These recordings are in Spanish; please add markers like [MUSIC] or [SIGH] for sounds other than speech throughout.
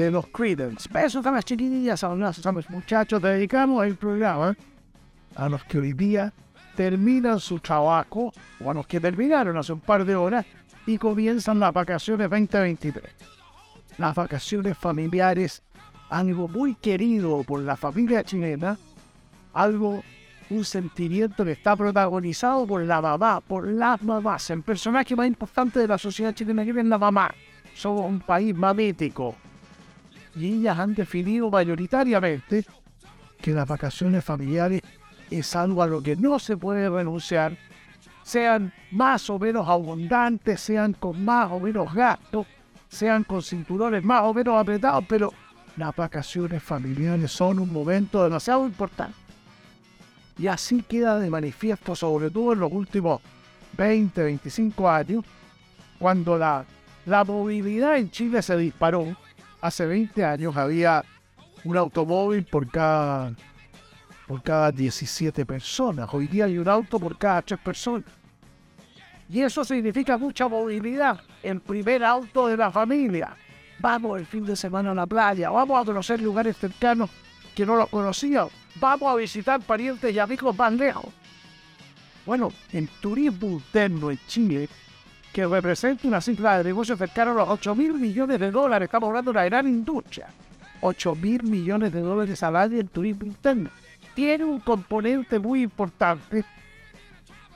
De los Creedence. Besos a las chiquillas, a los muchachos. Dedicamos el programa a los que hoy día terminan su trabajo o a los que terminaron hace un par de horas y comienzan las vacaciones 2023. Las vacaciones familiares, algo muy querido por la familia chilena, algo, un sentimiento que está protagonizado por la mamá, por las mamás. El personaje más importante de la sociedad chilena que es la mamá. Somos un país mamítico y ellas han definido mayoritariamente que las vacaciones familiares es algo a lo que no se puede renunciar, sean más o menos abundantes, sean con más o menos gastos, sean con cinturones más o menos apretados, pero las vacaciones familiares son un momento demasiado importante. Y así queda de manifiesto, sobre todo en los últimos 20, 25 años, cuando la, la movilidad en Chile se disparó hace 20 años había un automóvil por cada, por cada 17 personas. Hoy día hay un auto por cada 3 personas. Y eso significa mucha movilidad. El primer auto de la familia. Vamos el fin de semana a la playa. Vamos a conocer lugares cercanos que no lo conocíamos. Vamos a visitar parientes y amigos más lejos. Bueno, el turismo interno en Chile que representa una cifra de negocio cercana a los 8 mil millones de dólares. Estamos hablando de una gran industria. 8 mil millones de dólares al año en turismo interno. Tiene un componente muy importante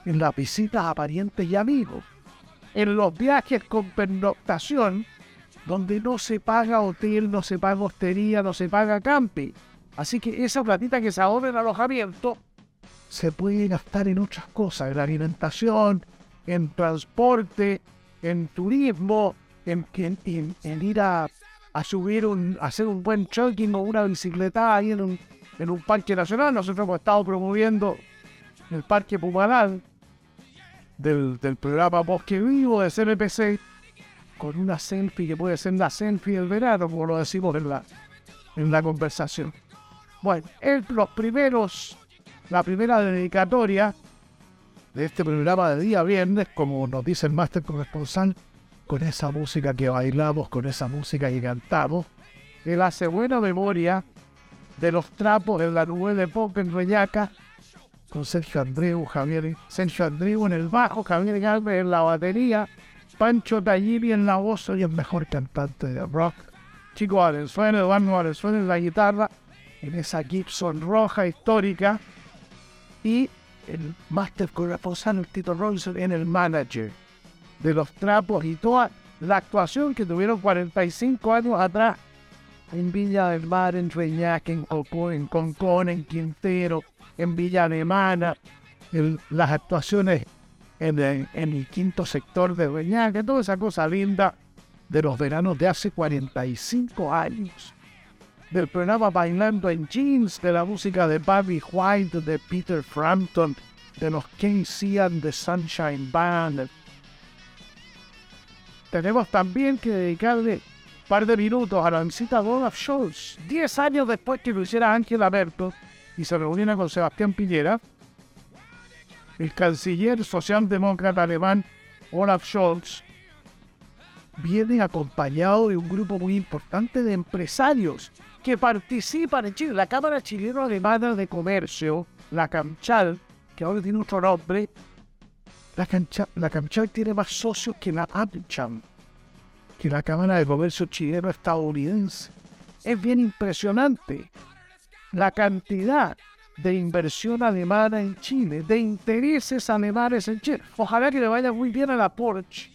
en las visitas a parientes y amigos, en los viajes con pernoctación, donde no se paga hotel, no se paga hostería, no se paga camping. Así que esa platita que se ahorra en alojamiento se puede gastar en otras cosas, en alimentación, en transporte, en turismo, en, ir a, subir, un, hacer un buen trekking o una bicicleta ahí en un, parque nacional. Nosotros hemos estado promoviendo el Parque Pumalal del, del programa Bosque Vivo de CNPC con una selfie que puede ser la selfie del verano, como lo decimos en la, en la conversación. Bueno, en los primeros, la primera dedicatoria de este programa de día viernes, como nos dice el máster corresponsal, con esa música que bailamos, con esa música que cantamos, él hace buena memoria de los trapos en la nube de pop en Reñaca, con Sergio Andreu, Javier, Sergio Andreu en el bajo, Javier Galvez en la batería, Pancho Tallini en la voz, y el mejor cantante de rock. Chico Valenzuela, Eduardo Valenzuela en la guitarra, en esa Gibson roja histórica, y el Master corresponsal el Tito Robinson en el manager de los trapos y toda la actuación que tuvieron 45 años atrás en Villa del Mar, en Reñac, en Cocó, en Concón, en Quintero, en Villa Alemana, las actuaciones en el, quinto sector de Reñac, toda esa cosa linda de los veranos de hace 45 años del programa Bailando en Jeans, de la música de Bobby White, de Peter Frampton, de los Keynesian de Sunshine Band. Tenemos también que dedicarle un par de minutos a la visita de Olaf Scholz. Diez años después que lo hiciera Angela Merkel y se reuniera con Sebastián Piñera, el canciller socialdemócrata alemán Olaf Scholz viene acompañado de un grupo muy importante de empresarios que participan en Chile. La Cámara Chilena Alemana de Comercio, la CAMCHAL, que ahora tiene otro nombre, la, CAMCHAL tiene más socios que la AMCHAM, que la Cámara de Comercio Chileno Estadounidense. Es bien impresionante la cantidad de inversión alemana en Chile, de intereses alemanes en Chile. Ojalá que le vaya muy bien a la Porsche,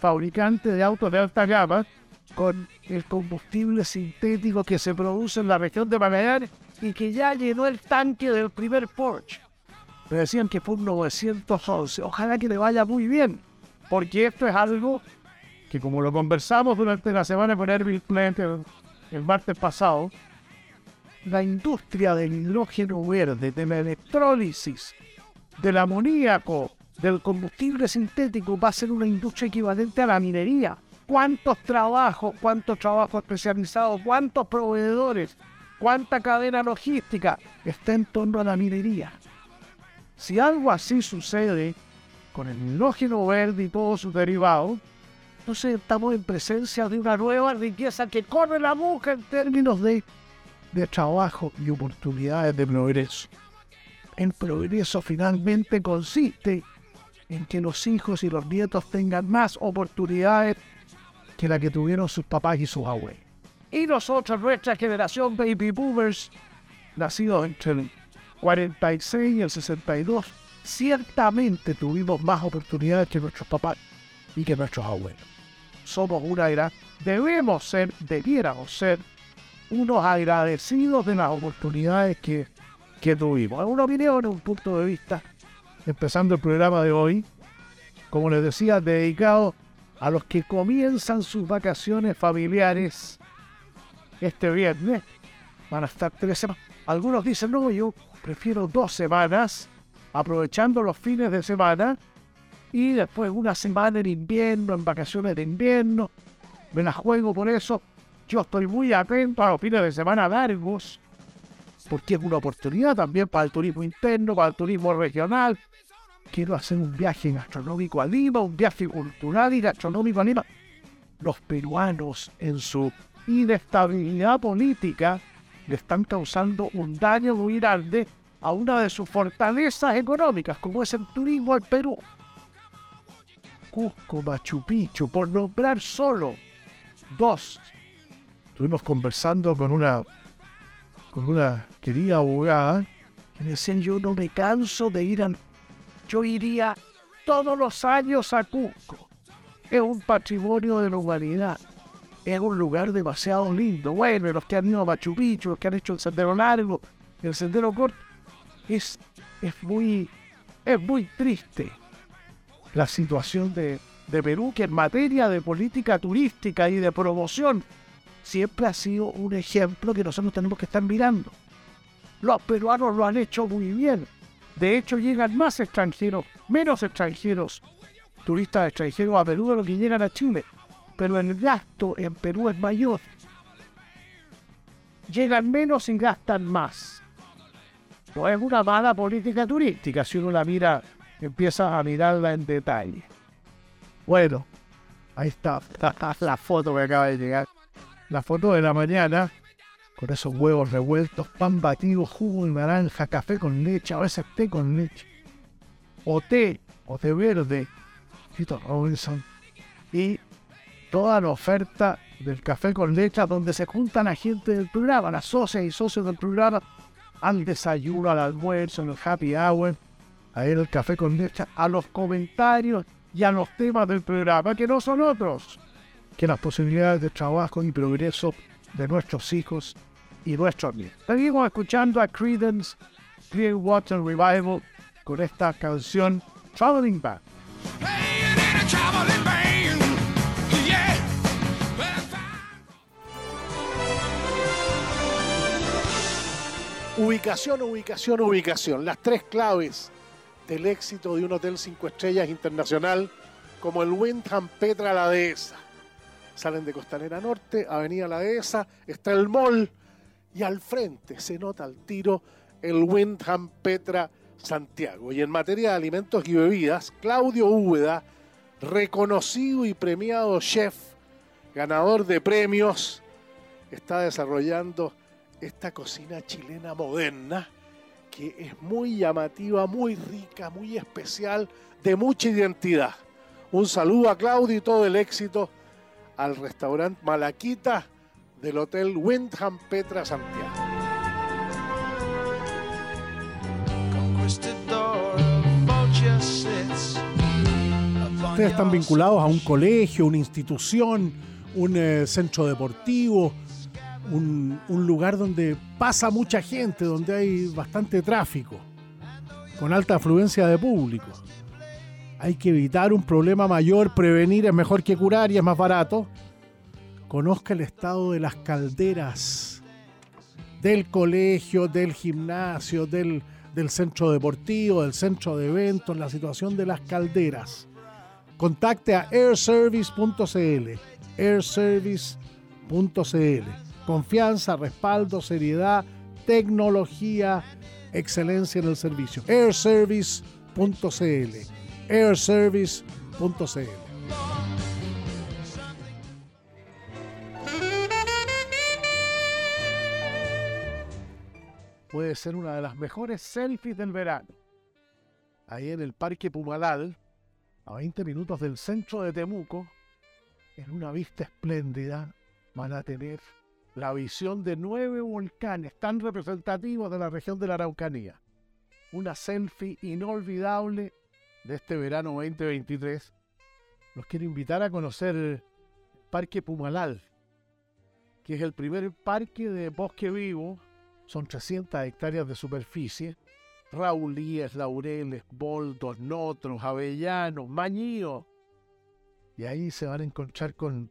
fabricante de autos de alta gama, con el combustible sintético que se produce en la región de Magallanes y que ya llenó el tanque del primer Porsche. Me decían que fue un 911. Ojalá que le vaya muy bien, porque esto es algo que como lo conversamos durante la semana con Erwin Plant el, el martes pasado, la industria del hidrógeno verde, de la electrólisis, del amoníaco, del combustible sintético va a ser una industria equivalente a la minería. ¿Cuántos trabajos, cuántos trabajos especializados, cuántos proveedores, cuánta cadena logística está en torno a la minería? Si algo así sucede con el hidrógeno verde y todos sus derivados, entonces estamos en presencia de una nueva riqueza que corre la boca en términos de, de trabajo y oportunidades de progreso. El progreso finalmente consiste en que los hijos y los nietos tengan más oportunidades que la que tuvieron sus papás y sus abuelos. Y nosotros, nuestra generación baby boomers, nacidos entre el 46 y el 62, ciertamente tuvimos más oportunidades que nuestros papás y que nuestros abuelos. Somos una era, debemos ser, debiéramos ser, unos agradecidos de las oportunidades que, que tuvimos. Es una opinión, un punto de vista empezando el programa de hoy, como les decía, dedicado a los que comienzan sus vacaciones familiares este viernes. Van a estar tres semanas. Algunos dicen, no, yo prefiero dos semanas, aprovechando los fines de semana, y después una semana en invierno, en vacaciones de invierno. Me la juego por eso. Yo estoy muy atento a los fines de semana largos, porque es una oportunidad también para el turismo interno, para el turismo regional, quiero hacer un viaje gastronómico a Lima, un viaje cultural y gastronómico a Lima. Los peruanos, en su inestabilidad política, le están causando un daño muy grande a una de sus fortalezas económicas, como es el turismo al Perú. Cusco, Machu Picchu, por nombrar solo dos. Estuvimos conversando con una, con una querida abogada que decía, yo no me canso de ir al yo iría todos los años a Cusco. Es un patrimonio de la humanidad. Es un lugar demasiado lindo. Bueno, los que han ido a Machu Picchu, los que han hecho el sendero largo, el sendero corto, es, es, muy, es muy triste la situación de, de Perú, que en materia de política turística y de promoción siempre ha sido un ejemplo que nosotros tenemos que estar mirando. Los peruanos lo han hecho muy bien. De hecho, llegan más extranjeros, menos extranjeros, turistas extranjeros a Perú de lo que llegan a Chile. Pero el gasto en Perú es mayor. Llegan menos y gastan más. No es una mala política turística si uno la mira, empieza a mirarla en detalle. Bueno, ahí está, [LAUGHS] la foto que acaba de llegar. La foto de la mañana con esos huevos revueltos, pan batido, jugo de naranja, café con leche, a veces té con leche, o té, o té verde, Tito Robinson, y toda la oferta del café con leche donde se juntan a gente del programa, las socias y socios del programa, al desayuno, al almuerzo, en el happy hour, a ir el café con leche, a los comentarios y a los temas del programa, que no son otros que las posibilidades de trabajo y progreso de nuestros hijos y nuestro amigo. Seguimos escuchando a Credence Clearwater Revival con esta canción Traveling Band. Ubicación, ubicación, ubicación. Las tres claves del éxito de un hotel cinco estrellas internacional como el Windham Petra La Dehesa. Salen de Costanera Norte, Avenida La Dehesa, está el mall y al frente se nota al tiro el Windham Petra Santiago. Y en materia de alimentos y bebidas, Claudio Úbeda, reconocido y premiado chef, ganador de premios, está desarrollando esta cocina chilena moderna que es muy llamativa, muy rica, muy especial, de mucha identidad. Un saludo a Claudio y todo el éxito al restaurante Malaquita del Hotel Windham Petra Santiago. Ustedes están vinculados a un colegio, una institución, un eh, centro deportivo, un, un lugar donde pasa mucha gente, donde hay bastante tráfico, con alta afluencia de público. Hay que evitar un problema mayor, prevenir es mejor que curar y es más barato. Conozca el estado de las calderas, del colegio, del gimnasio, del, centro deportivo, del centro de eventos, la situación de las calderas. Contacte a airservice.cl, airservice.cl. Confianza, respaldo, seriedad, tecnología, excelencia en el servicio. airservice.cl, airservice.cl. puede ser una de las mejores selfies del verano. Ahí en el Parque Pumalal, a 20 minutos del centro de Temuco, en una vista espléndida, van a tener la visión de nueve volcanes tan representativos de la región de la Araucanía. Una selfie inolvidable de este verano 2023. Los quiero invitar a conocer Parque Pumalal, que es el primer parque de bosque vivo son 300 hectáreas de superficie. Raulíes, laureles, boldos, notros, avellanos, mañíos. Y ahí se van a encontrar con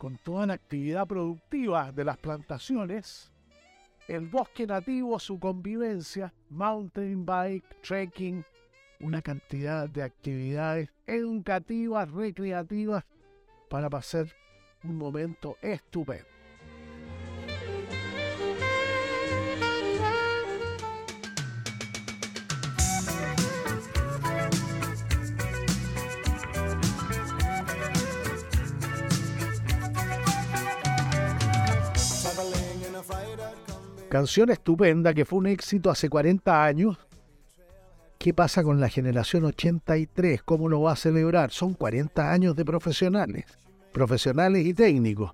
con toda la actividad productiva de las plantaciones, el bosque nativo, su convivencia, mountain bike, trekking, una cantidad de actividades educativas, recreativas, para pasar un momento estupendo. Canción estupenda que fue un éxito hace 40 años. ¿Qué pasa con la generación 83? ¿Cómo lo va a celebrar? Son 40 años de profesionales, profesionales y técnicos.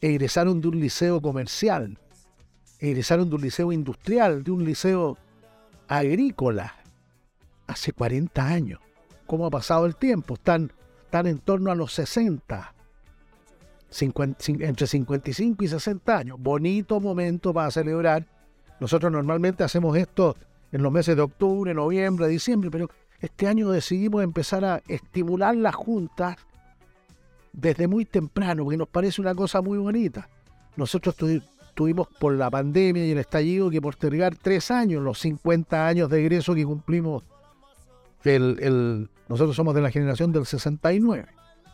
Egresaron de un liceo comercial, egresaron de un liceo industrial, de un liceo agrícola, hace 40 años. ¿Cómo ha pasado el tiempo? Están, están en torno a los 60 entre 55 y 60 años. Bonito momento para celebrar. Nosotros normalmente hacemos esto en los meses de octubre, noviembre, diciembre, pero este año decidimos empezar a estimular las juntas desde muy temprano, porque nos parece una cosa muy bonita. Nosotros tuvimos por la pandemia y el estallido que postergar tres años, los 50 años de egreso que cumplimos. el, nosotros somos de la generación del 69.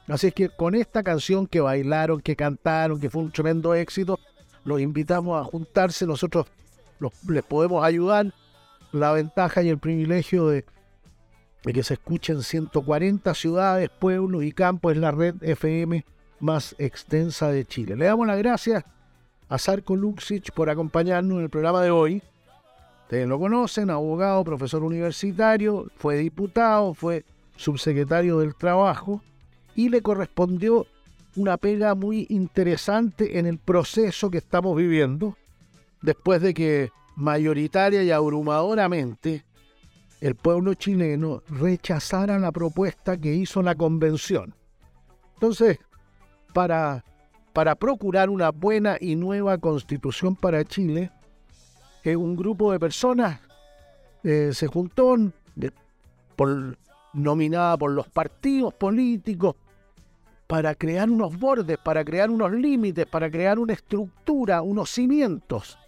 Así es que con esta canción que bailaron, que cantaron, que fue un tremendo éxito, los invitamos a juntarse. Nosotros les podemos ayudar. La ventaja y el privilegio de, que se escuchen 140 ciudades, pueblos y campos es la red FM más extensa de Chile. Le damos las gracias a Sarko Luxich por acompañarnos en el programa de hoy. Ustedes lo conocen, abogado, profesor universitario, fue diputado, fue subsecretario del Trabajo y le correspondió una pega muy interesante en el proceso que estamos viviendo, después de que mayoritaria y abrumadoramente el pueblo chileno rechazara la propuesta que hizo la convención. Entonces, para, para procurar una buena y nueva constitución para Chile, que un grupo de personas eh, se juntó nominada por los partidos políticos para crear unos bordes, para crear unos límites, para crear una estructura, unos cimientos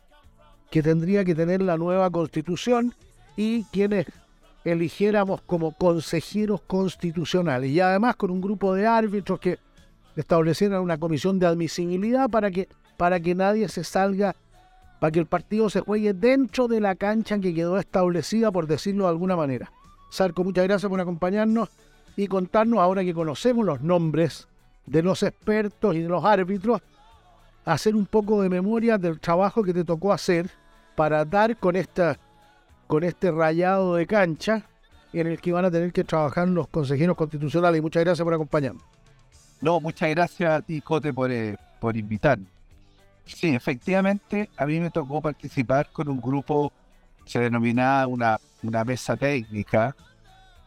que tendría que tener la nueva constitución y quienes eligiéramos como consejeros constitucionales y además con un grupo de árbitros que establecieran una comisión de admisibilidad para que, para que nadie se salga, para que el partido se juegue dentro de la cancha que quedó establecida, por decirlo de alguna manera. Sarco, muchas gracias por acompañarnos y contarnos, ahora que conocemos los nombres de los expertos y de los árbitros, hacer un poco de memoria del trabajo que te tocó hacer para dar con esta con este rayado de cancha en el que van a tener que trabajar los consejeros constitucionales. Muchas gracias por acompañarnos. No, muchas gracias a ti, Cote, por, eh, por invitarme. Sí, efectivamente, a mí me tocó participar con un grupo, se denominaba una, una mesa técnica,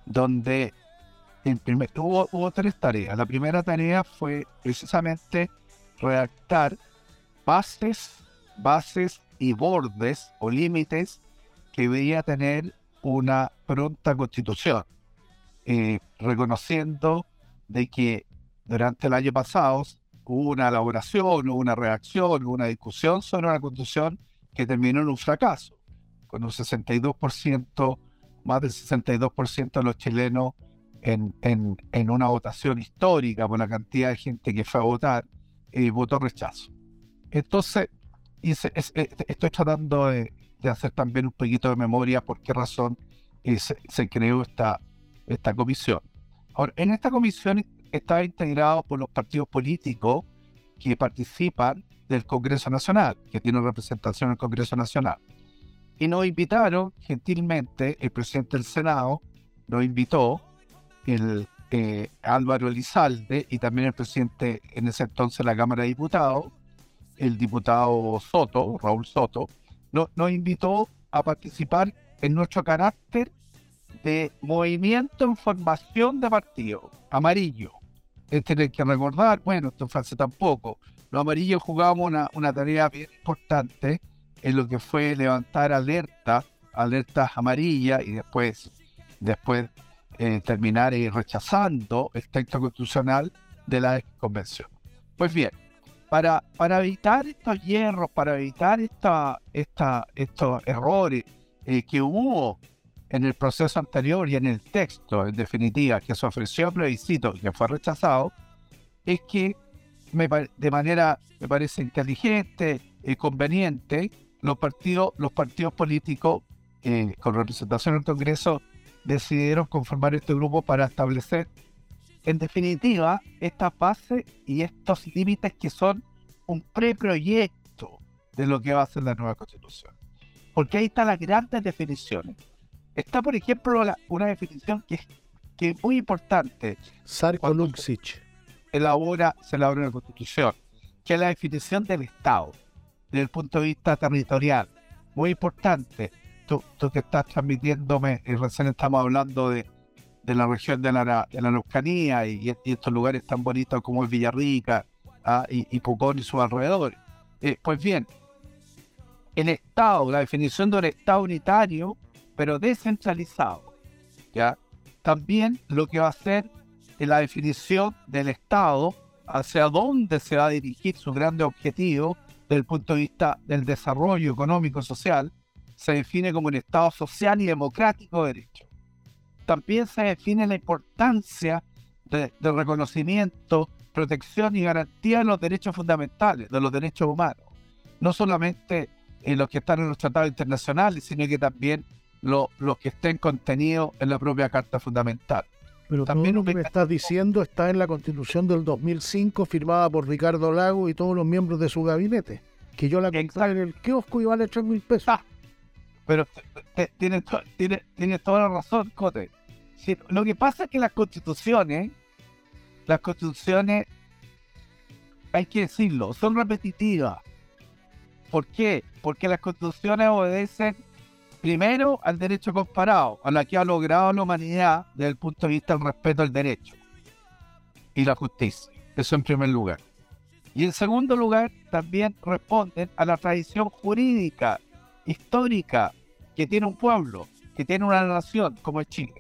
donde hubo, tres tareas. La primera tarea fue precisamente redactar bases, bases y bordes o límites que debía tener una pronta constitución, eh, reconociendo de que durante el año pasado hubo una elaboración, hubo una reacción, una discusión sobre una constitución que terminó en un fracaso, con un 62%, más del 62% de los chilenos en, en, en, una votación histórica por la cantidad de gente que fue a votar, y votó rechazo. Entonces, estoy tratando de, de, hacer también un poquito de memoria por qué razón eh, se, se, creó esta, esta comisión. Ahora, en esta comisión está integrado por los partidos políticos que participan del Congreso Nacional, que tiene representación en el Congreso Nacional. Y nos invitaron, gentilmente, el presidente del Senado nos invitó, el eh, Álvaro Elizalde y también el presidente en ese entonces de la Cámara de Diputados, el diputado Soto, Raúl Soto, nos invitó a participar en nuestro carácter de movimiento en formación de partido, amarillo. Tienen que recordar, bueno, esto fue hace tampoco, los amarillos jugábamos una, una tarea bien importante en lo que fue levantar alertas, alertas amarillas y después, después eh, terminar rechazando el texto constitucional de la convención. Pues bien, para, evitar estos hierros, para evitar esta, estos errores eh, que hubo en el proceso anterior y en el texto, en definitiva, que se ofreció a plebiscito y que fue rechazado, es que de manera, me parece inteligente y conveniente, los partidos, los partidos políticos eh, con representación en el Congreso decidieron conformar este grupo para establecer, en definitiva, estas bases y estos límites que son un preproyecto de lo que va a ser la nueva Constitución. Porque ahí están las grandes definiciones Está, por ejemplo, una definición que es, que es muy importante. Sarko Luxic. Elabora, se elabora una constitución, que es la definición del Estado, desde el punto de vista territorial. Muy importante. Tú, que estás transmitiéndome, y recién estamos hablando de, de la región de la, de la y, estos lugares tan bonitos como es Villarrica ¿ah? y, y, Pucón y sus alrededores. Eh, pues bien, el Estado, la definición de un Estado unitario pero descentralizado. ¿ya? También lo que va a ser la definición del Estado hacia dónde se va a dirigir su grande objetivo desde el punto de vista del desarrollo económico social, se define como un Estado social y democrático de derecho. También se define la importancia del reconocimiento, protección y garantía de los derechos fundamentales, de los derechos humanos. No solamente en los que están en los tratados internacionales, sino que también lo, los que estén contenidos en la propia Carta Fundamental. Pero también lo que me estás diciendo está en la Constitución del 2005 firmada por Ricardo Lago y todos los miembros de su gabinete, que yo la compré en el kiosco y vale 3 mil pesos. Ah, pero tienes tiene, toda la razón, Cote. lo que pasa es que las constituciones, las constituciones, hay que decirlo, son repetitivas. ¿Por qué? Porque las constituciones obedecen primero al derecho comparado, a la que ha logrado la humanidad desde el punto de vista del respeto al derecho y la justicia. Eso en primer lugar. Y en segundo lugar, también responden a la tradición jurídica, histórica, que tiene un pueblo, que tiene una nación como es Chile.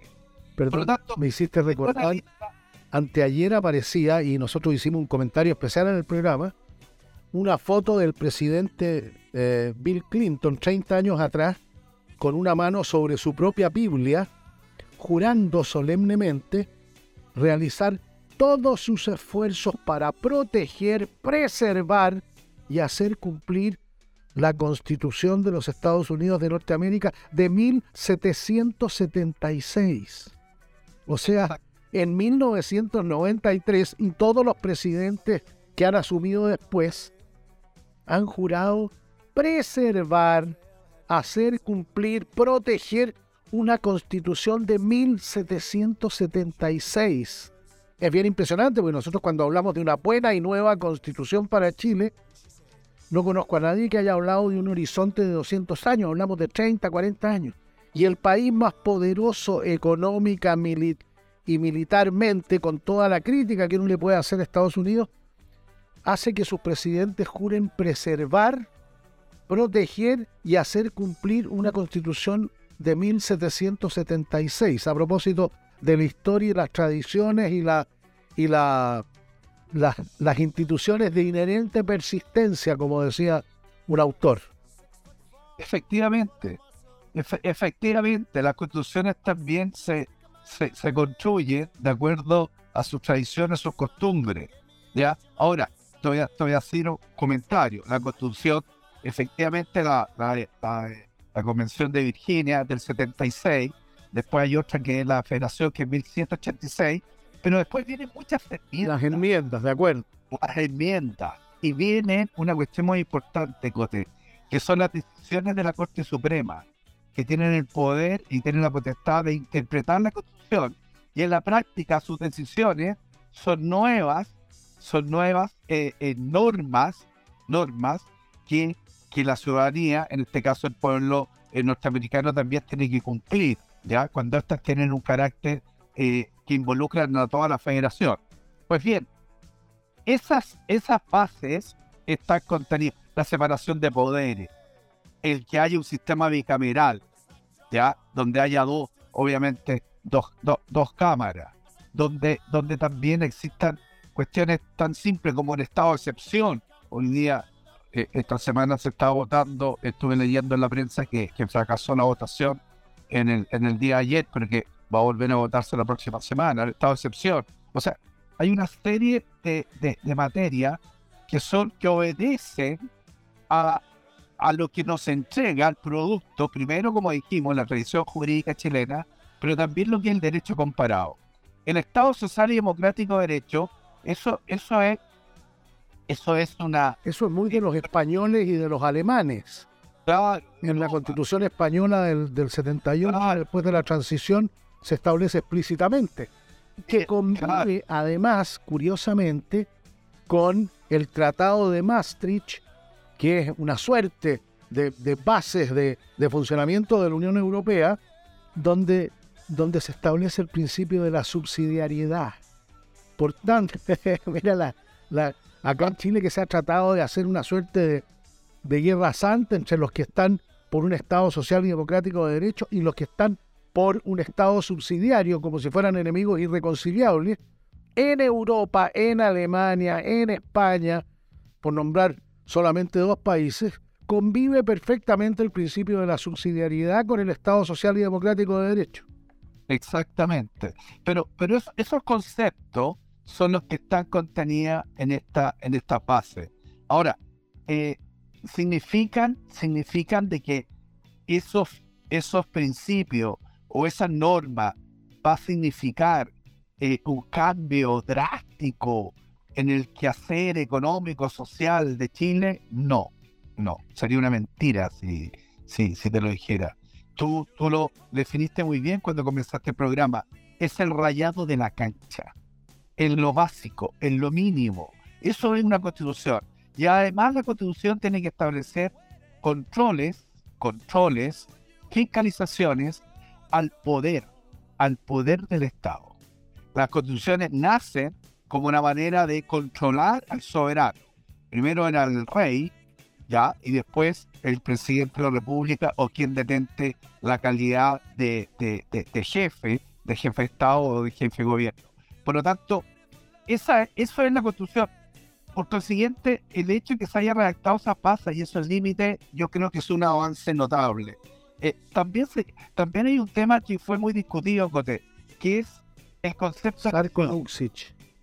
Perdón, tanto, me hiciste recordar, anteayer aparecía, y nosotros hicimos un comentario especial en el programa, una foto del presidente eh, Bill Clinton 30 años atrás, con una mano sobre su propia Biblia, jurando solemnemente realizar todos sus esfuerzos para proteger, preservar y hacer cumplir la Constitución de los Estados Unidos de Norteamérica de 1776. O sea, en 1993 y todos los presidentes que han asumido después han jurado preservar, hacer cumplir, proteger una constitución de 1776. Es bien impresionante porque nosotros cuando hablamos de una buena y nueva constitución para Chile, no conozco a nadie que haya hablado de un horizonte de 200 años, hablamos de 30, 40 años. Y el país más poderoso económica y militarmente, con toda la crítica que uno le puede hacer a Estados Unidos, hace que sus presidentes juren preservar, proteger y hacer cumplir una constitución de 1776, a propósito de la historia y las tradiciones y, la, y la las, instituciones de inherente persistencia, como decía un autor. Efectivamente, efectivamente, las constituciones también se, se, construyen de acuerdo a sus tradiciones, sus costumbres. ¿ya? Ahora, estoy a hacer un comentario. La constitución, efectivamente, la, la, la, Convención de Virginia del 76, después hay otra que es la Federación, que es 1186, pero después vienen muchas enmiendas. Las enmiendas, de acuerdo. Las enmiendas. Y viene una cuestión muy importante, Cote, que son las decisiones de la Corte Suprema, que tienen el poder y tienen la potestad de interpretar la Constitución. Y en la práctica sus decisiones son nuevas, son nuevas eh, eh, normas, normas que, que la ciudadanía, en este caso el pueblo eh, norteamericano, también tiene que cumplir, ¿ya? Cuando estas tienen un carácter eh, que involucran a toda la federación. Pues bien, esas, esas bases están contenidas. La separación de poderes, el que haya un sistema bicameral, ¿ya? donde haya dos, obviamente, dos, dos, cámaras, donde, donde también existan cuestiones tan simples como el estado de excepción. Hoy día, eh, esta semana se está votando, estuve leyendo en la prensa que, que fracasó la votación en el, en el día de ayer, porque va a volver a votarse la próxima semana, el estado de excepción. O sea, hay una serie de, de, materias que son que obedecen a, a lo que nos entrega el producto, primero, como dijimos, la tradición jurídica chilena, pero también lo que es el derecho comparado. El Estado Social y Democrático de Derecho, eso, eso es eso es una... Eso es muy de los españoles y de los alemanes. en la Constitución española del, del 71, después de la transición, se establece explícitamente, que convive además, curiosamente, con el Tratado de Maastricht, que es una suerte de, bases de, funcionamiento de la Unión Europea, donde, donde se establece el principio de la subsidiariedad. Por tanto, [LAUGHS] mira, la, la, acá en Chile que se ha tratado de hacer una suerte de, de guerra santa entre los que están por un Estado social y democrático de derecho y los que están por un Estado subsidiario, como si fueran enemigos irreconciliables, en Europa, en Alemania, en España, por nombrar solamente dos países, convive perfectamente el principio de la subsidiariedad con el Estado social y democrático de derecho. Exactamente. Pero, pero esos conceptos son los que están contenidos en esta, en esta fase. Ahora, eh, significan, significan de que esos, esos principios o esa norma va a significar eh, un cambio drástico en el quehacer económico, social de Chile, no, no, sería una mentira si, si, si te lo dijera. Tú, tú lo definiste muy bien cuando comenzaste el programa, es el rayado de la cancha, en lo básico, en lo mínimo. Eso es una constitución. Y además la constitución tiene que establecer controles, controles, fiscalizaciones al poder, al poder del Estado. Las constituciones nacen como una manera de controlar al soberano. Primero era el rey, ya, y después el presidente de la República o quien detente la calidad de, jefe, de jefe de Estado o de jefe de gobierno. Por lo tanto, esa, eso es la constitución. Por consiguiente, el hecho de que se haya redactado esa pasa y esos límites, yo creo que es un avance notable. Eh, también, también hay un tema que fue muy discutido, que es el concepto.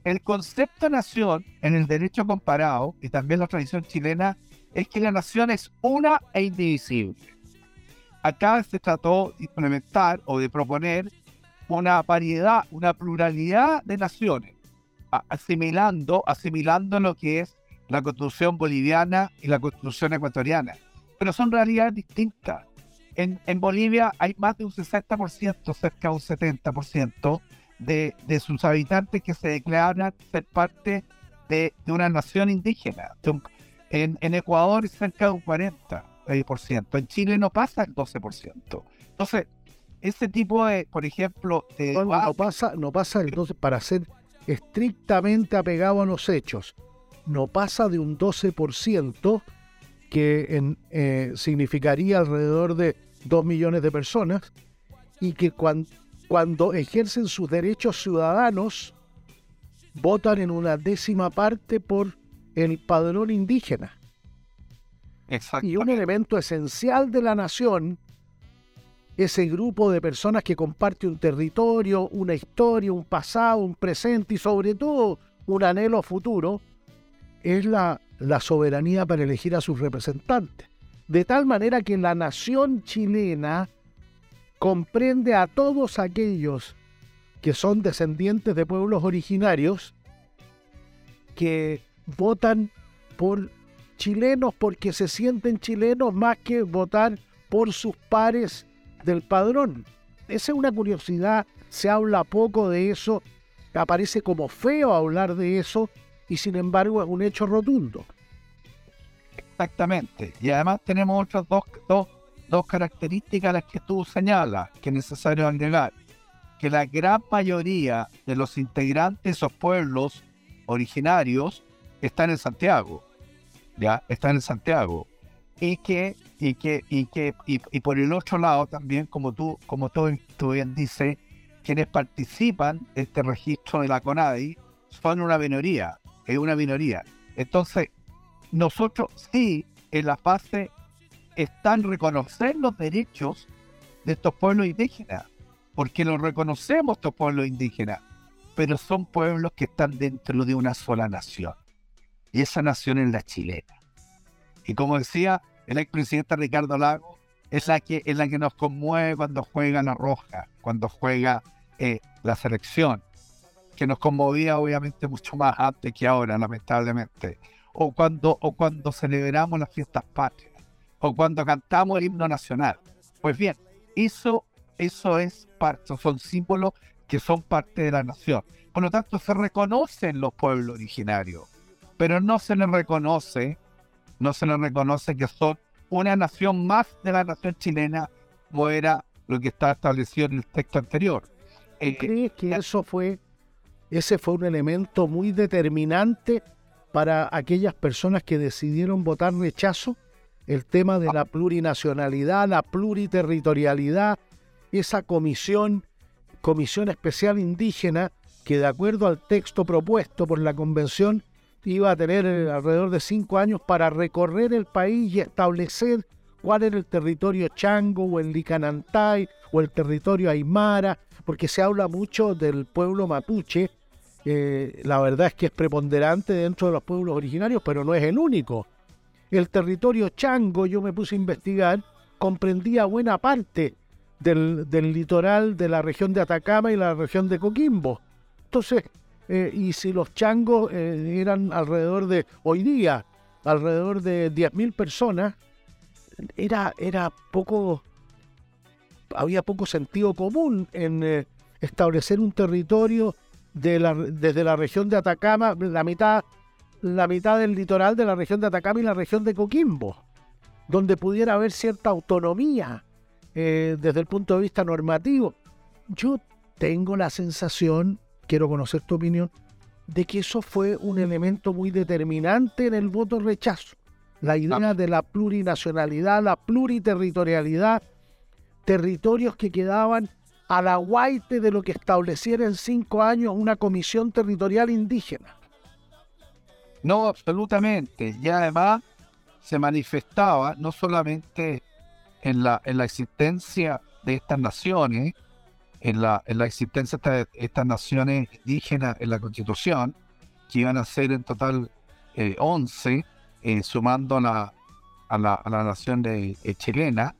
El concepto nación en el derecho comparado y también la tradición chilena es que la nación es una e indivisible. Acá se trató de implementar o de proponer una variedad, una pluralidad de naciones, asimilando, asimilando lo que es la constitución boliviana y la constitución ecuatoriana. Pero son realidades distintas. En, en Bolivia hay más de un 60%, cerca de un 70% de, de sus habitantes que se declaran ser parte de, de una nación indígena. En, en, Ecuador es cerca de un 40%. En Chile no pasa el 12%. Entonces, ese tipo de, por ejemplo, no, pasa, no pasa entonces para ser estrictamente apegado a los hechos, no pasa de un 12% que en, eh, significaría alrededor de 2 millones de personas y que cuando ejercen sus derechos ciudadanos votan en una décima parte por el padrón indígena. Y un elemento esencial de la nación ese grupo de personas que comparte un territorio, una historia, un pasado, un presente y sobre todo un anhelo futuro, es la, la soberanía para elegir a sus representantes. De tal manera que la nación chilena comprende a todos aquellos que son descendientes de pueblos originarios que votan por chilenos porque se sienten chilenos más que votar por sus pares del padrón. Esa es una curiosidad, se habla poco de eso, aparece como feo hablar de eso y sin embargo es un hecho rotundo. Exactamente. Y además tenemos otras dos, dos, dos características las que tú señalas que es necesario agregar. Que la gran mayoría de los integrantes de esos pueblos originarios están en Santiago. Ya, están en Santiago y que, y que, y que, y, por el otro lado también, como tú, como tú, bien dices, quienes participan de este registro de la CONADI son una minoría, es una minoría. Entonces, nosotros sí, en la fase, están reconocer los derechos de estos pueblos indígenas, porque los reconocemos estos pueblos indígenas, pero son pueblos que están dentro de una sola nación. Y esa nación es la chilena. Y como decía el expresidente Ricardo Lago, es la que, es la que nos conmueve cuando juega la roja, cuando juega eh, la selección, que nos conmovía obviamente mucho más antes que ahora, lamentablemente. O cuando, o cuando celebramos las fiestas patrias, o cuando cantamos el himno nacional. Pues bien, eso, eso es parte, son símbolos que son parte de la nación. Por lo tanto, se reconocen los pueblos originarios, pero no se les reconoce no se les reconoce que son una nación más de la nación chilena, como era lo que estaba establecido en el texto anterior. Eh, ¿Crees que eso fue, ese fue un elemento muy determinante para aquellas personas que decidieron votar rechazo? El tema de la plurinacionalidad, la pluriterritorialidad, esa comisión, comisión especial indígena, que de acuerdo al texto propuesto por la convención iba a tener eh, alrededor de cinco años para recorrer el país y establecer cuál era el territorio chango o el licanantay o el territorio aymara, porque se habla mucho del pueblo mapuche. Eh, la verdad es que es preponderante dentro de los pueblos originarios, pero no es el único. El territorio chango, yo me puse a investigar, comprendía buena parte del, del litoral de la región de Atacama y la región de Coquimbo. Entonces, eh, y si los changos eh, eran alrededor de, hoy día, alrededor de 10.000 personas, era, era poco, había poco sentido común en establecer un territorio de la, desde la región de Atacama, la mitad, la mitad del litoral de la región de Atacama y la región de Coquimbo, donde pudiera haber cierta autonomía desde el punto de vista normativo. Yo tengo la sensación quiero conocer tu opinión, de que eso fue un elemento muy determinante en el voto rechazo. La idea de la plurinacionalidad, la pluriterritorialidad, territorios que quedaban a la guaite de lo que estableciera en cinco años una comisión territorial indígena. No, absolutamente. Y además se manifestaba no solamente en la, en la existencia de estas naciones, en la, en la existencia de estas naciones indígenas en la Constitución, que iban a ser en total 11, eh, eh, sumando a la, a la, a la nación de, eh, chilena.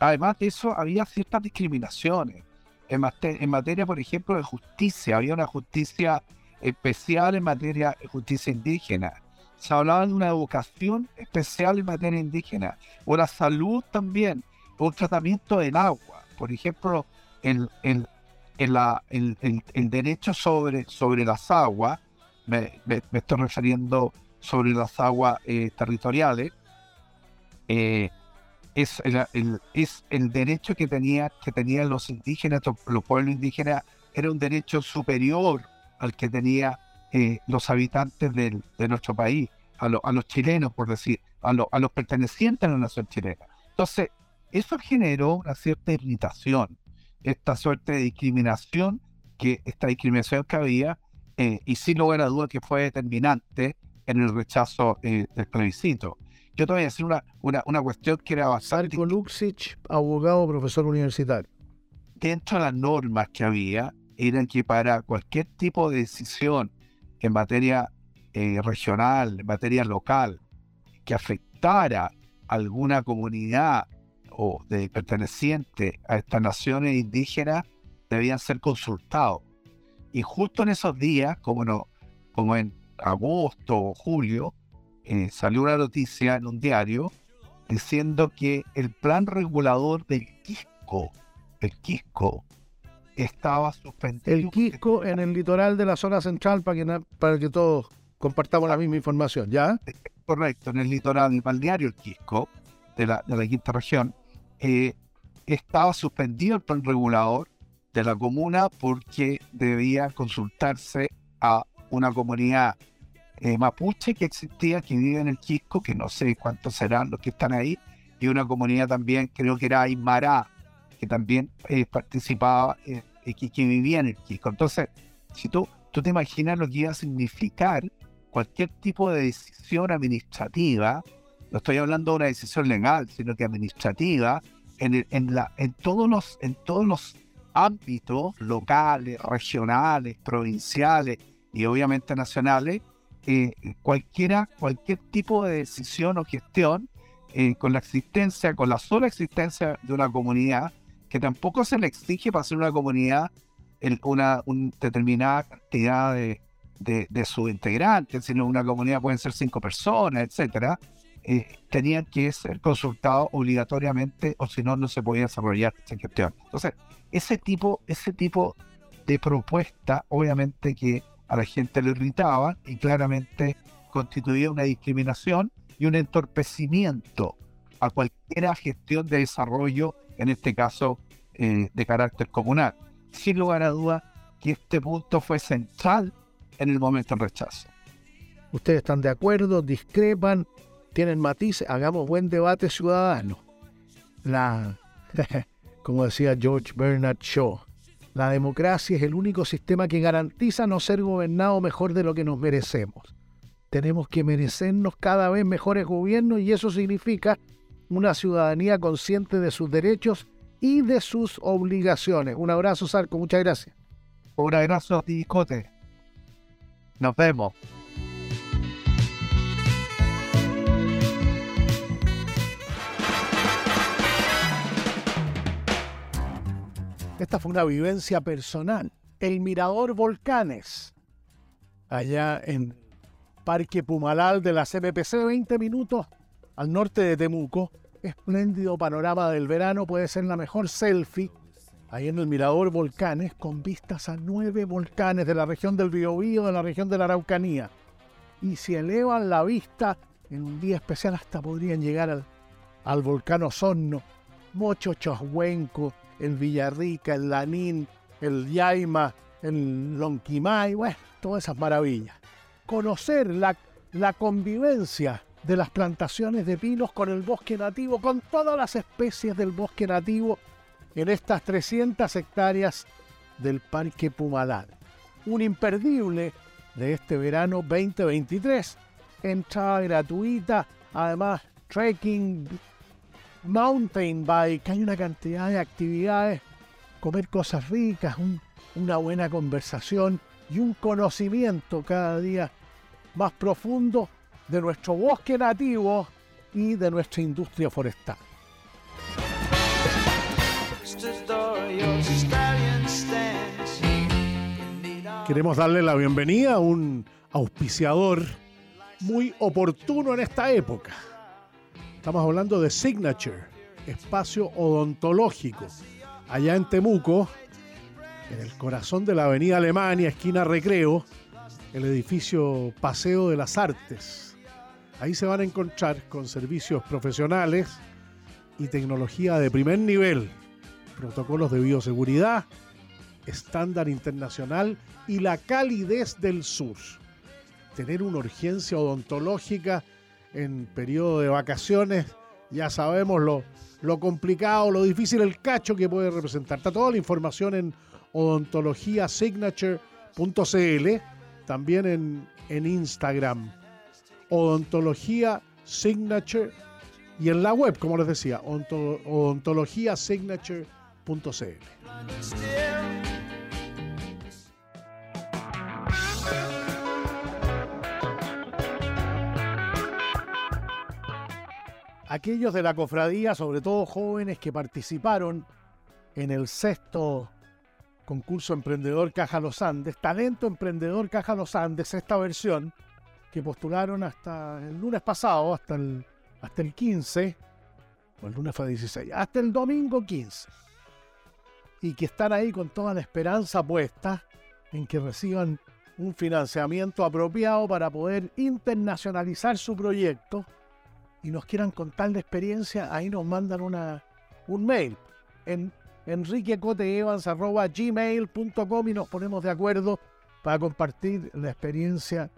Además de eso, había ciertas discriminaciones. en, materia, por ejemplo, de justicia. Había una justicia especial en materia de justicia indígena. Se hablaba de una educación especial en materia indígena, o la salud también, un tratamiento del agua. Por ejemplo, el, el, el, el, derecho sobre, las aguas, me, me, estoy refiriendo sobre las aguas eh, territoriales, eh, es, el, es el derecho que, tenía, que tenían los indígenas, los pueblos indígenas, era un derecho superior al que tenían eh, los habitantes del, de nuestro país, a, a, los chilenos, por decir, a, a, los pertenecientes a la nación chilena. Entonces, eso generó una cierta irritación, esta suerte de discriminación, que esta discriminación que había, eh, y sin lugar a duda que fue determinante en el rechazo eh, del plebiscito. Yo te voy a decir una, una, una cuestión que era bastante... Luxich, abogado, profesor universitario. Dentro de las normas que había, eran que para cualquier tipo de decisión en materia eh, regional, en materia local, que afectara a alguna comunidad o de perteneciente a estas naciones indígenas, debían ser consultados. Y justo en esos días, como, no, como en agosto o julio, eh, salió una noticia en un diario diciendo que el plan regulador del Quisco, el Quisco, estaba suspendido. El Quisco en el litoral de la zona central para que, para que todos compartamos la misma información, ¿ya? Correcto, en el litoral del balneario El Quisco, de la, de la quinta región, eh, estaba suspendido el plan regulador de la comuna porque debía consultarse a una comunidad eh, mapuche que existía, que vive en el Quisco, que no sé cuántos serán los que están ahí, y una comunidad también, creo que era Aymara, que también eh, participaba, eh, que, vivía en el Quisco. Entonces, si tú, tú te imaginas lo que iba a significar cualquier tipo de decisión administrativa, no estoy hablando de una decisión legal, sino que administrativa, en, en, la, en, todos, los, en todos los ámbitos locales, regionales, provinciales y obviamente nacionales, eh, cualquiera, cualquier tipo de decisión o gestión eh, con la existencia, con la sola existencia de una comunidad, que tampoco se le exige para ser una comunidad una, determinada cantidad de, de, sus integrantes, sino una comunidad pueden ser cinco personas, etcétera, eh, tenían que ser consultados obligatoriamente o si no, no se podía desarrollar esa gestión. Entonces, ese tipo, ese tipo de propuesta, obviamente que a la gente le irritaba y claramente constituía una discriminación y un entorpecimiento a cualquier gestión de desarrollo, en este caso eh, de carácter comunal. Sin lugar a duda que este punto fue central en el momento del rechazo. ¿Ustedes están de acuerdo? ¿Discrepan? ¿Tienen matices? Hagamos buen debate ciudadano. [LAUGHS] Como decía George Bernard Shaw, la democracia es el único sistema que garantiza no ser gobernado mejor de lo que nos merecemos. Tenemos que merecernos cada vez mejores gobiernos y eso significa una ciudadanía consciente de sus derechos y de sus obligaciones. Un abrazo, Sarco. Muchas gracias. Un abrazo a ti. Nos vemos. Esta fue una vivencia personal. El Mirador Volcanes, allá en Parque Pumalal de la CMPC, 20 minutos al norte de Temuco. Espléndido panorama del verano, puede ser la mejor selfie ahí en el Mirador Volcanes, con vistas a nueve volcanes de la región del Biobío, de la región de la Araucanía. Y si elevan la vista, en un día especial hasta podrían llegar al, al volcán Osorno, Mocho Choshuenco, el Villarrica, el Lanín, el Yaima, el Lonquimay, bueno, todas esas maravillas. Conocer la, la convivencia de las plantaciones de pinos con el bosque nativo, con todas las especies del bosque nativo en estas 300 hectáreas del Parque Pumalal. Un imperdible de este verano 2023. Entrada gratuita, además trekking, mountain bike, hay una cantidad de actividades, comer cosas ricas, una buena conversación y un conocimiento cada día más profundo de nuestro bosque nativo y de nuestra industria forestal. Queremos darle la bienvenida a un auspiciador muy oportuno en esta época. Estamos hablando de Signature, espacio odontológico, allá en Temuco, en el corazón de la Avenida Alemania, esquina Recreo, el edificio Paseo de las Artes. Ahí se van a encontrar con servicios profesionales y tecnología de primer nivel, protocolos de bioseguridad, estándar internacional y la calidez del sur. Tener una urgencia odontológica en periodo de vacaciones, ya sabemos lo, lo complicado, lo difícil, el cacho que puede representar. Está toda la información en odontologiasignature.cl, también en, en Instagram. Odontología Signature y en la web, como les decía, odontologiasignature.cl. aquellos de la cofradía, sobre todo jóvenes que participaron en el sexto concurso Emprendedor Caja Los Andes, Talento Emprendedor Caja Los Andes, esta versión, que postularon hasta el lunes pasado, hasta el, hasta el 15, o el lunes fue 16, hasta el domingo 15, y que están ahí con toda la esperanza puesta en que reciban un financiamiento apropiado para poder internacionalizar su proyecto y nos quieran contar la experiencia, ahí nos mandan una, un mail en enriquecoteevans.gmail.com y nos ponemos de acuerdo para compartir la experiencia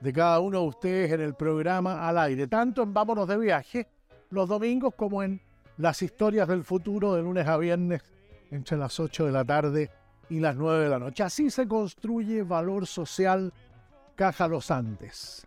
de cada uno de ustedes en el programa al aire, tanto en Vámonos de Viaje los domingos como en las historias del futuro de lunes a viernes entre las 8 de la tarde y las 9 de la noche. Así se construye valor social Caja Los Andes.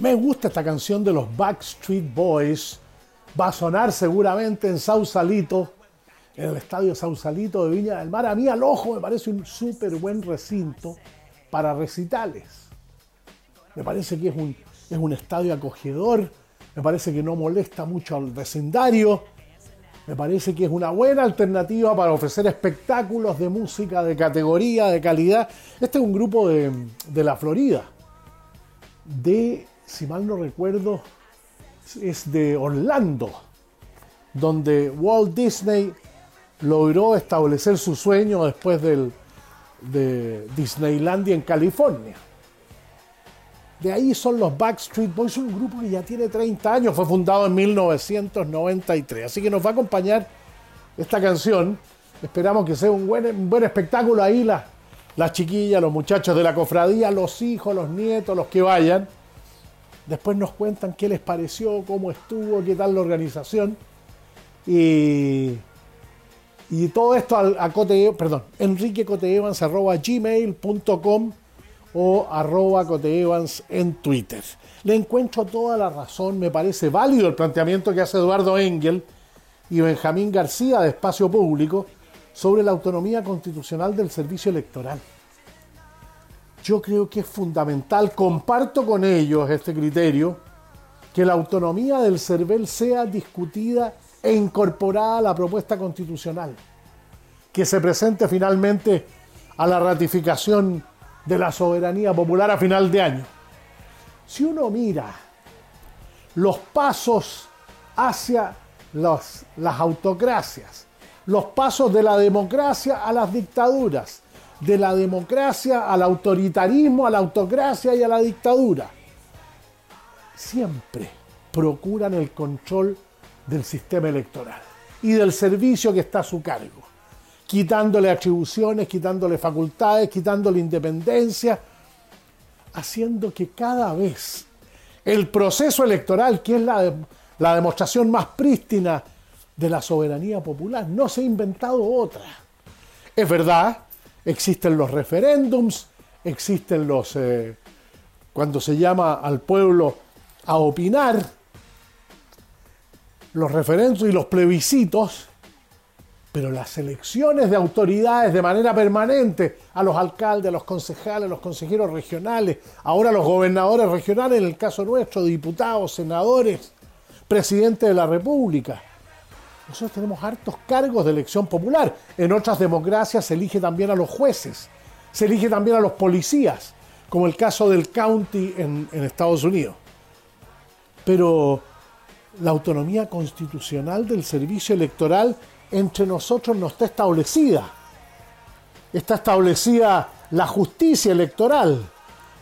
Me gusta esta canción de los Backstreet Boys. Va a sonar seguramente en Sausalito, en el estadio Sausalito de Viña del Mar. A mí al ojo me parece un súper buen recinto para recitales. Me parece que es un, es un estadio acogedor. Me parece que no molesta mucho al vecindario. Me parece que es una buena alternativa para ofrecer espectáculos de música de categoría, de calidad. Este es un grupo de, de la Florida, de si mal no recuerdo, es de Orlando, donde Walt Disney logró establecer su sueño después del, de Disneylandia en California. De ahí son los Backstreet Boys, un grupo que ya tiene 30 años, fue fundado en 1993. Así que nos va a acompañar esta canción. Esperamos que sea un buen, buen espectáculo ahí, las, las chiquillas, los muchachos de la cofradía, los hijos, los nietos, los que vayan. Después nos cuentan qué les pareció, cómo estuvo, qué tal la organización. Y, y todo esto a, a Cote, perdón, enriquecoteevans.gmail.com o arroba coteevans en Twitter. Le encuentro toda la razón, me parece válido el planteamiento que hace Eduardo Engel y Benjamín García de Espacio Público sobre la autonomía constitucional del servicio electoral yo creo que es fundamental, comparto con ellos este criterio, que la autonomía del CERVEL sea discutida e incorporada a la propuesta constitucional. que se presente finalmente a la ratificación de la soberanía popular a final de año. Si uno mira los pasos hacia las autocracias, los pasos de la democracia a las dictaduras, de la democracia al autoritarismo, a la autocracia y a la dictadura, siempre procuran el control del sistema electoral y del servicio que está a su cargo, quitándole atribuciones, quitándole facultades, quitándole independencia, haciendo que cada vez el proceso electoral, que es la, demostración más prístina de la soberanía popular, no se ha inventado otra. Es verdad, existen los referéndums, existen los... Eh, cuando se llama al pueblo a opinar, los referendos y los plebiscitos, pero las elecciones de autoridades de manera permanente a los alcaldes, a los concejales, a los consejeros regionales, ahora los gobernadores regionales, en el caso nuestro, diputados, senadores, presidente de la República. Nosotros tenemos hartos cargos de elección popular. En otras democracias se elige también a los jueces, se elige también a los policías, como el caso del county en, Estados Unidos. Pero la autonomía constitucional del servicio electoral entre nosotros no está establecida. Está establecida la justicia electoral,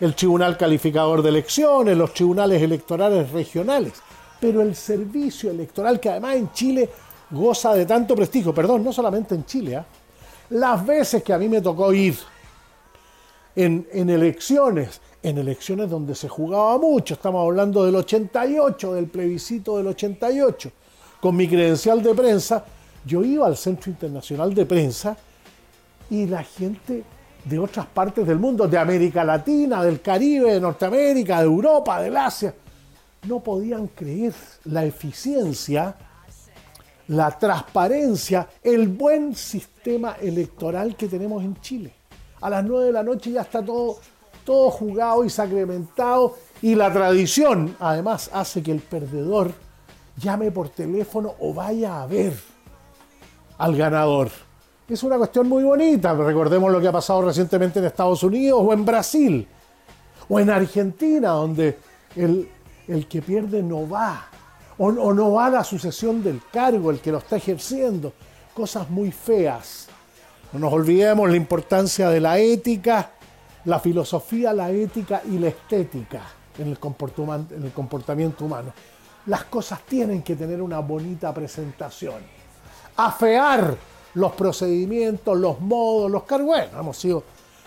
el tribunal calificador de elecciones, los tribunales electorales regionales, pero el servicio electoral que además en Chile goza de tanto prestigio, perdón, no solamente en Chile, ¿ah? las veces que a mí me tocó ir en, en elecciones en elecciones donde se jugaba mucho, estamos hablando del 88, del plebiscito del 88, con mi credencial de prensa, yo iba al Centro Internacional de Prensa y la gente de otras partes del mundo, de América Latina, del Caribe, de Norteamérica, de Europa, del Asia, no podían creer la eficiencia, la transparencia, el buen sistema electoral que tenemos en Chile. A las 9 de la noche ya está todo todo jugado y sacramentado y la tradición además hace que el perdedor llame por teléfono o vaya a ver al ganador. Es una cuestión muy bonita, recordemos lo que ha pasado recientemente en Estados Unidos o en Brasil o en Argentina, donde el, que pierde no va o, o no va a la sucesión del cargo, el que lo está ejerciendo. Cosas muy feas. No nos olvidemos la importancia de la ética la filosofía, la ética y la estética en el, comportamiento humano. Las cosas tienen que tener una bonita presentación. Afear los procedimientos, los modos, los cargos. Bueno, hemos sido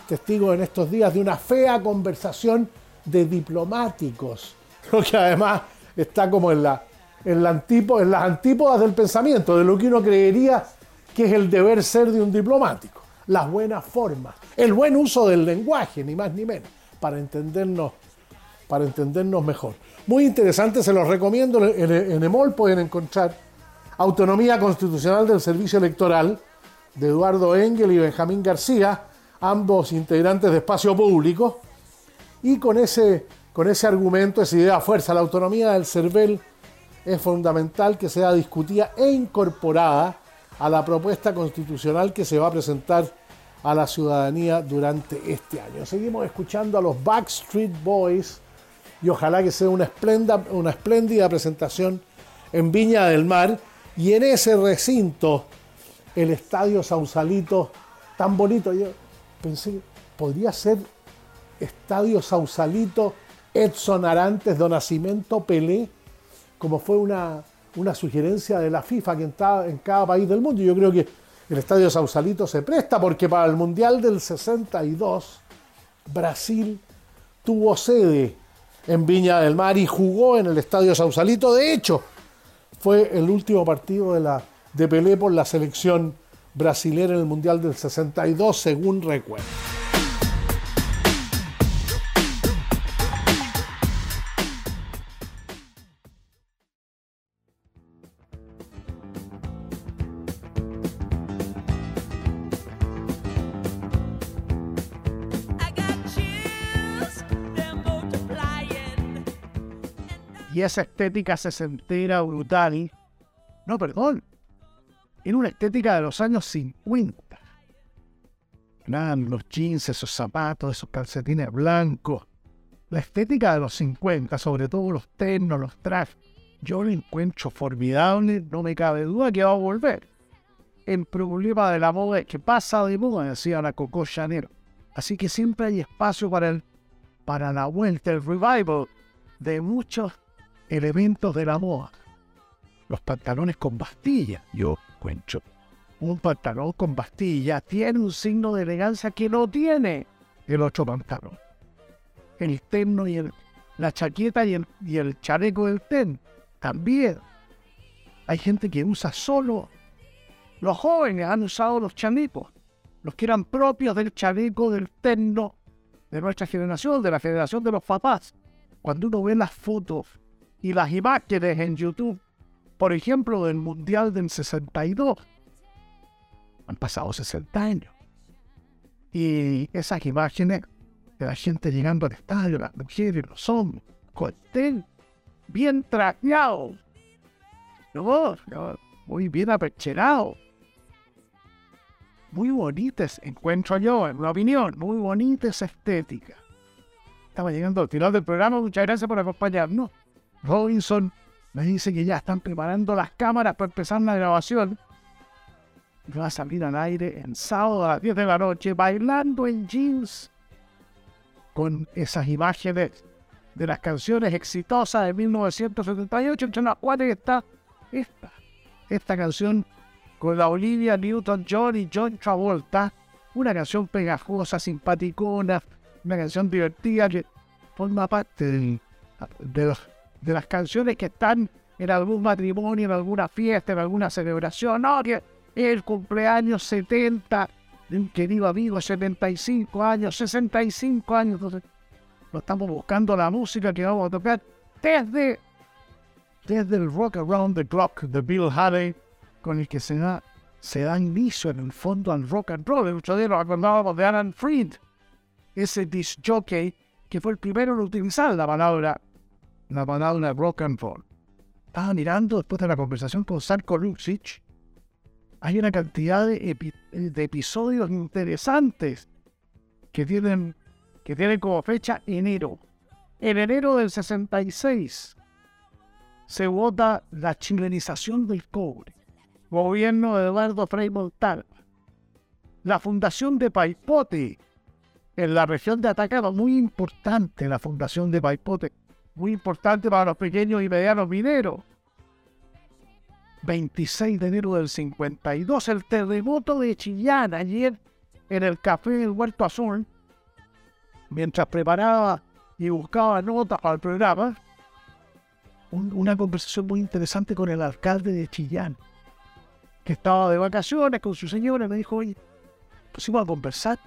testigos en estos días de una fea conversación de diplomáticos, [LAUGHS] lo que además está como en, la, en, la en las antípodas del pensamiento, de lo que uno creería que es el deber ser de un diplomático las buenas formas, el buen uso del lenguaje, ni más ni menos, para entendernos, para entendernos mejor. Muy interesante, se los recomiendo. En, EMOL pueden encontrar Autonomía Constitucional del Servicio Electoral de Eduardo Engel y Benjamín García, ambos integrantes de Espacio Público, y con ese, con ese argumento, esa idea fuerza, la autonomía del CERVEL es fundamental que sea discutida e incorporada a la propuesta constitucional que se va a presentar a la ciudadanía durante este año. Seguimos escuchando a los Backstreet Boys y ojalá que sea una espléndida, presentación en Viña del Mar y en ese recinto, el Estadio Sausalito, tan bonito. Yo pensé, podría ser Estadio Sausalito, Edson Arantes, Don Nacimiento, Pelé, como fue una, una sugerencia de la FIFA que está en cada país del mundo. Yo creo que el estadio Sausalito se presta porque para el Mundial del 62 Brasil tuvo sede en Viña del Mar y jugó en el estadio Sausalito. De hecho, fue el último partido de, la, de Pelé por la selección brasilera en el Mundial del 62, según recuerdo. Esa estética sesentera brutal, no, perdón, era una estética de los años 50. Eran los jeans, esos zapatos, esos calcetines blancos. La estética de los 50, sobre todo los ternos, los trajes, yo lo encuentro formidable, no me cabe duda que va a volver. El problema de la moda es que pasa de moda, decía la Coco. Así que siempre hay espacio para, el, para la vuelta, el revival de muchos elementos de la moda. Los pantalones con bastilla, yo encuentro. Un pantalón con bastilla tiene un signo de elegancia que no tiene el otro pantalón. El terno y el, la chaqueta y el, y el chaleco del ten también. Hay gente que usa solo. Los jóvenes han usado los chalecos, los que eran propios del chaleco del terno de nuestra generación, de la generación de los papás. Cuando uno ve las fotos y las imágenes en YouTube, por ejemplo, del Mundial del 62, han pasado 60 años. Y esas imágenes de la gente llegando al estadio, las mujeres, los hombres, con el bien trajeado. No, muy bien apercherado. Muy bonitas, encuentro yo, en mi opinión, muy bonita esa estética. Estaba llegando al final del programa, muchas gracias por acompañarnos. Robinson me dice que ya están preparando las cámaras para empezar la grabación. Va a salir al aire en sábado a las 10 de la noche bailando en jeans con esas imágenes de las canciones exitosas de 1978, entre las cuales está esta, esta canción con la Olivia Newton-John y John Travolta, una canción pegajosa, simpaticona, una canción divertida que forma parte de, de las canciones que están en algún matrimonio, en alguna fiesta, en alguna celebración, no, que el cumpleaños 70 de un querido amigo, 75 años, 65 años, entonces no estamos buscando la música que vamos a tocar desde, desde el Rock Around the Clock de Bill Haley, con el que se da, se da inicio en el fondo al rock and roll. Muchos de nos acordábamos de Alan Freed, ese disc jockey que fue el primero en utilizar la palabra, la palabra rock and roll. Estaba mirando después de la conversación con Sarko Lucic, hay una cantidad de, de episodios interesantes que tienen que tiene como fecha enero. En enero del 66 se vota la chilenización del cobre. Gobierno de Eduardo Frei Montalva. La fundación de Paipote en la región de Atacama, muy importante la fundación de Paipote, muy importante para los pequeños y medianos mineros. 26 de enero del 52, el terremoto de Chillán, ayer en el café del Huerto Azul, mientras preparaba y buscaba notas para el programa, una conversación muy interesante con el alcalde de Chillán, que estaba de vacaciones con su señora, me dijo, oye, pusimos a conversar.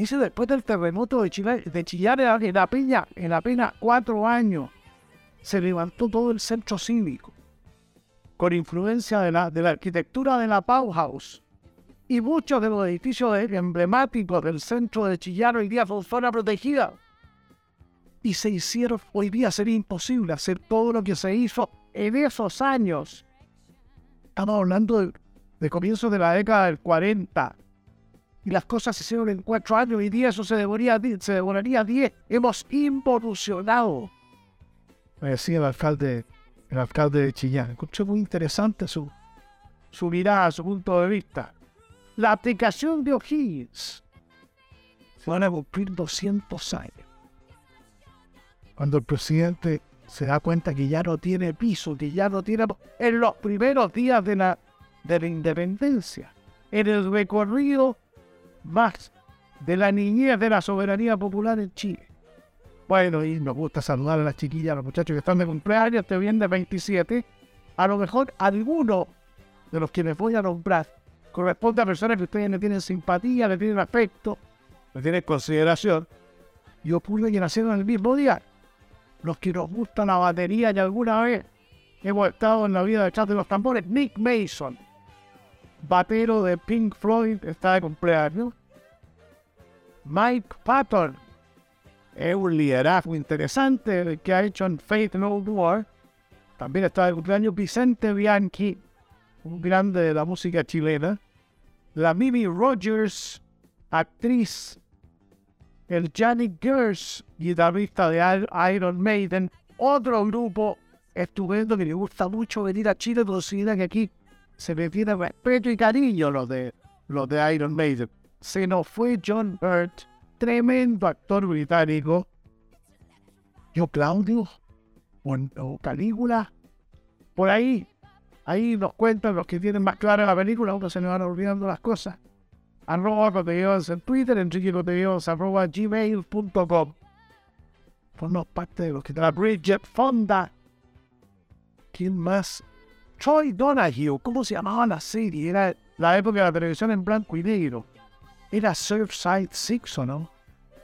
Dice, después del terremoto de, Chillán, de Chillán en la Peña, en apenas cuatro años, se levantó todo el centro cívico, con influencia de la, de la arquitectura de la Bauhaus y muchos de los edificios emblemáticos del centro de Chillán hoy día son zona protegida. Y se hicieron, hoy día sería imposible hacer todo lo que se hizo en esos años. Estamos hablando de, comienzos de la década del 40. Y las cosas se hicieron en cuatro años. Hoy día eso se demoraría, se demoraría diez. Hemos involucionado. Me decía el alcalde, el alcalde de Chillán. Escuché muy interesante su, su mirada, su punto de vista la aplicación de O'Higgins. Van a cumplir 200 años. Cuando el presidente se da cuenta que ya no tiene piso, que ya no tiene... En los primeros días de la, de la independencia, en el recorrido más de la niñez de la soberanía popular en Chile. Bueno, y nos gusta saludar a las chiquillas, a los muchachos que están de cumpleaños, este de 27. A lo mejor alguno de los que me voy a nombrar corresponde a personas que ustedes le tienen simpatía, le tienen afecto, le tienen consideración, y ocurre que nacieron el mismo día. Los que nos gusta la batería y alguna vez hemos estado en la vida detrás de los tambores, Nick Mason, batero de Pink Floyd, está de cumpleaños. Mike Patton, es un liderazgo interesante que ha hecho en Faith No War. También está de cumpleaños Vicente Bianchi, un grande de la música chilena. La Mimi Rogers, actriz, el Janet Gersh, guitarrista de Iron Maiden, otro grupo estupendo que le gusta mucho venir a Chile, considera que aquí se le tiene respeto y cariño los de, los de Iron Maiden. Se nos fue John Hurt, tremendo actor británico. Yo, Claudio, o, Calígula, por ahí, ahí nos cuentan los que tienen más clara la película, aunque se nos van olvidando las cosas. Arroba contenidos en Twitter, Enrique Contenidos, arroba gmail.com. Parte de los que la Bridget Fonda. ¿Quién más? Troy Donahue, ¿cómo se llamaba la serie? Era la época de la televisión en blanco y negro. Era Surfside Six, ¿o no?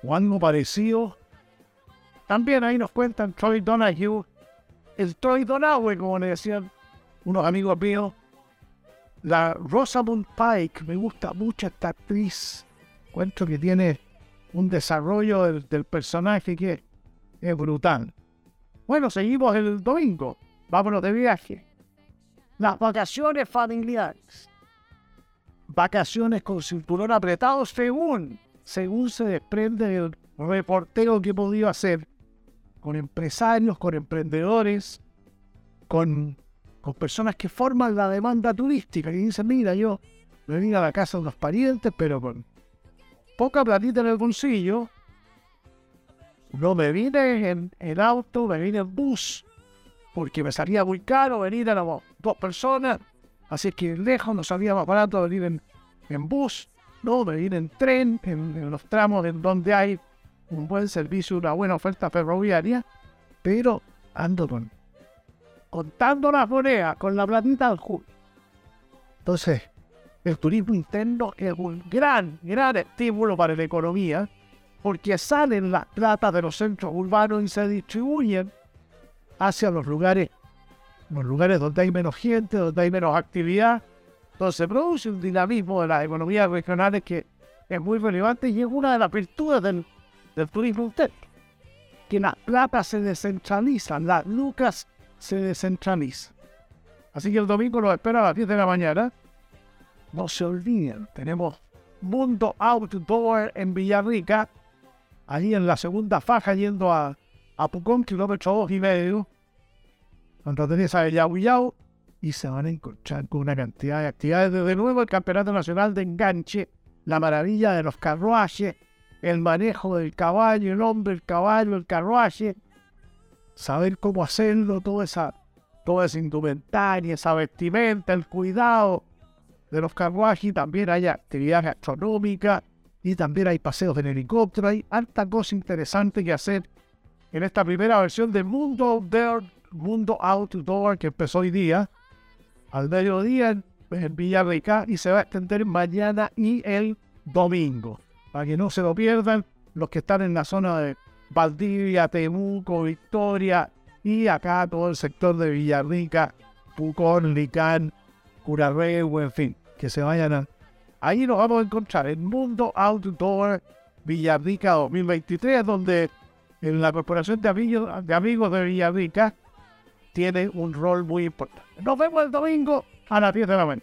O algo parecido. También ahí nos cuentan Troy Donahue. El Troy Donahue, como le decían unos amigos míos. La Rosamund Pike, me gusta mucho esta actriz. Cuento que tiene un desarrollo del, del personaje que es brutal. Bueno, seguimos el domingo. Vámonos de viaje. Las vacaciones familiares. Vacaciones con cinturón apretado según, según se desprende del reportero que he podido hacer con empresarios, con emprendedores, con, con personas que forman la demanda turística, y dicen, mira, yo me vine a la casa de unos parientes, pero con poca platita en el bolsillo, no me vine en, en auto, me vine en bus, porque me salía muy caro venir a personas, Así que lejos nos salía más barato venir en, bus, no venir en tren, en, los tramos en donde hay un buen servicio, una buena oferta ferroviaria, pero ando con contando las monedas, con la platita al culo. Entonces, el turismo interno es un gran, gran estímulo para la economía, porque salen las plata de los centros urbanos y se distribuyen hacia los lugares los lugares donde hay menos gente, donde hay menos actividad. Entonces se produce un dinamismo de las economías regionales que es muy relevante y es una de las virtudes del, turismo interno. Que las plata se descentralizan, las lucas se descentralizan. Así que el domingo nos espera a las 10 de la mañana. No se olviden, tenemos Mundo Outdoor en Villarrica, ahí en la segunda faja yendo a, a Pucón, kilómetro dos y medio Santa Teresa de Yau y se van a encontrar con una cantidad de actividades. De nuevo, el Campeonato Nacional de Enganche, la maravilla de los carruajes, el manejo del caballo, el hombre, el caballo, el carruaje, saber cómo hacerlo, toda esa, toda esa indumentaria, esa vestimenta, el cuidado de los carruajes. También hay actividad gastronómica y también hay paseos en helicóptero. Hay alta cosa interesante que hacer en esta primera versión del Mundo Outdoor Mundo Outdoor que empezó hoy día, al mediodía en, Villarrica y se va a extender mañana y el domingo. Para que no se lo pierdan los que están en la zona de Valdivia, Temuco, Victoria y acá todo el sector de Villarrica, Pucón, Licán, Curarrego, en fin, que se vayan a... Ahí nos vamos a encontrar en Mundo Outdoor Villarrica 2023, donde en la Corporación de Amigos de, Amigos de Villarrica tiene un rol muy importante. Nos vemos el domingo a las 10 de la mañana.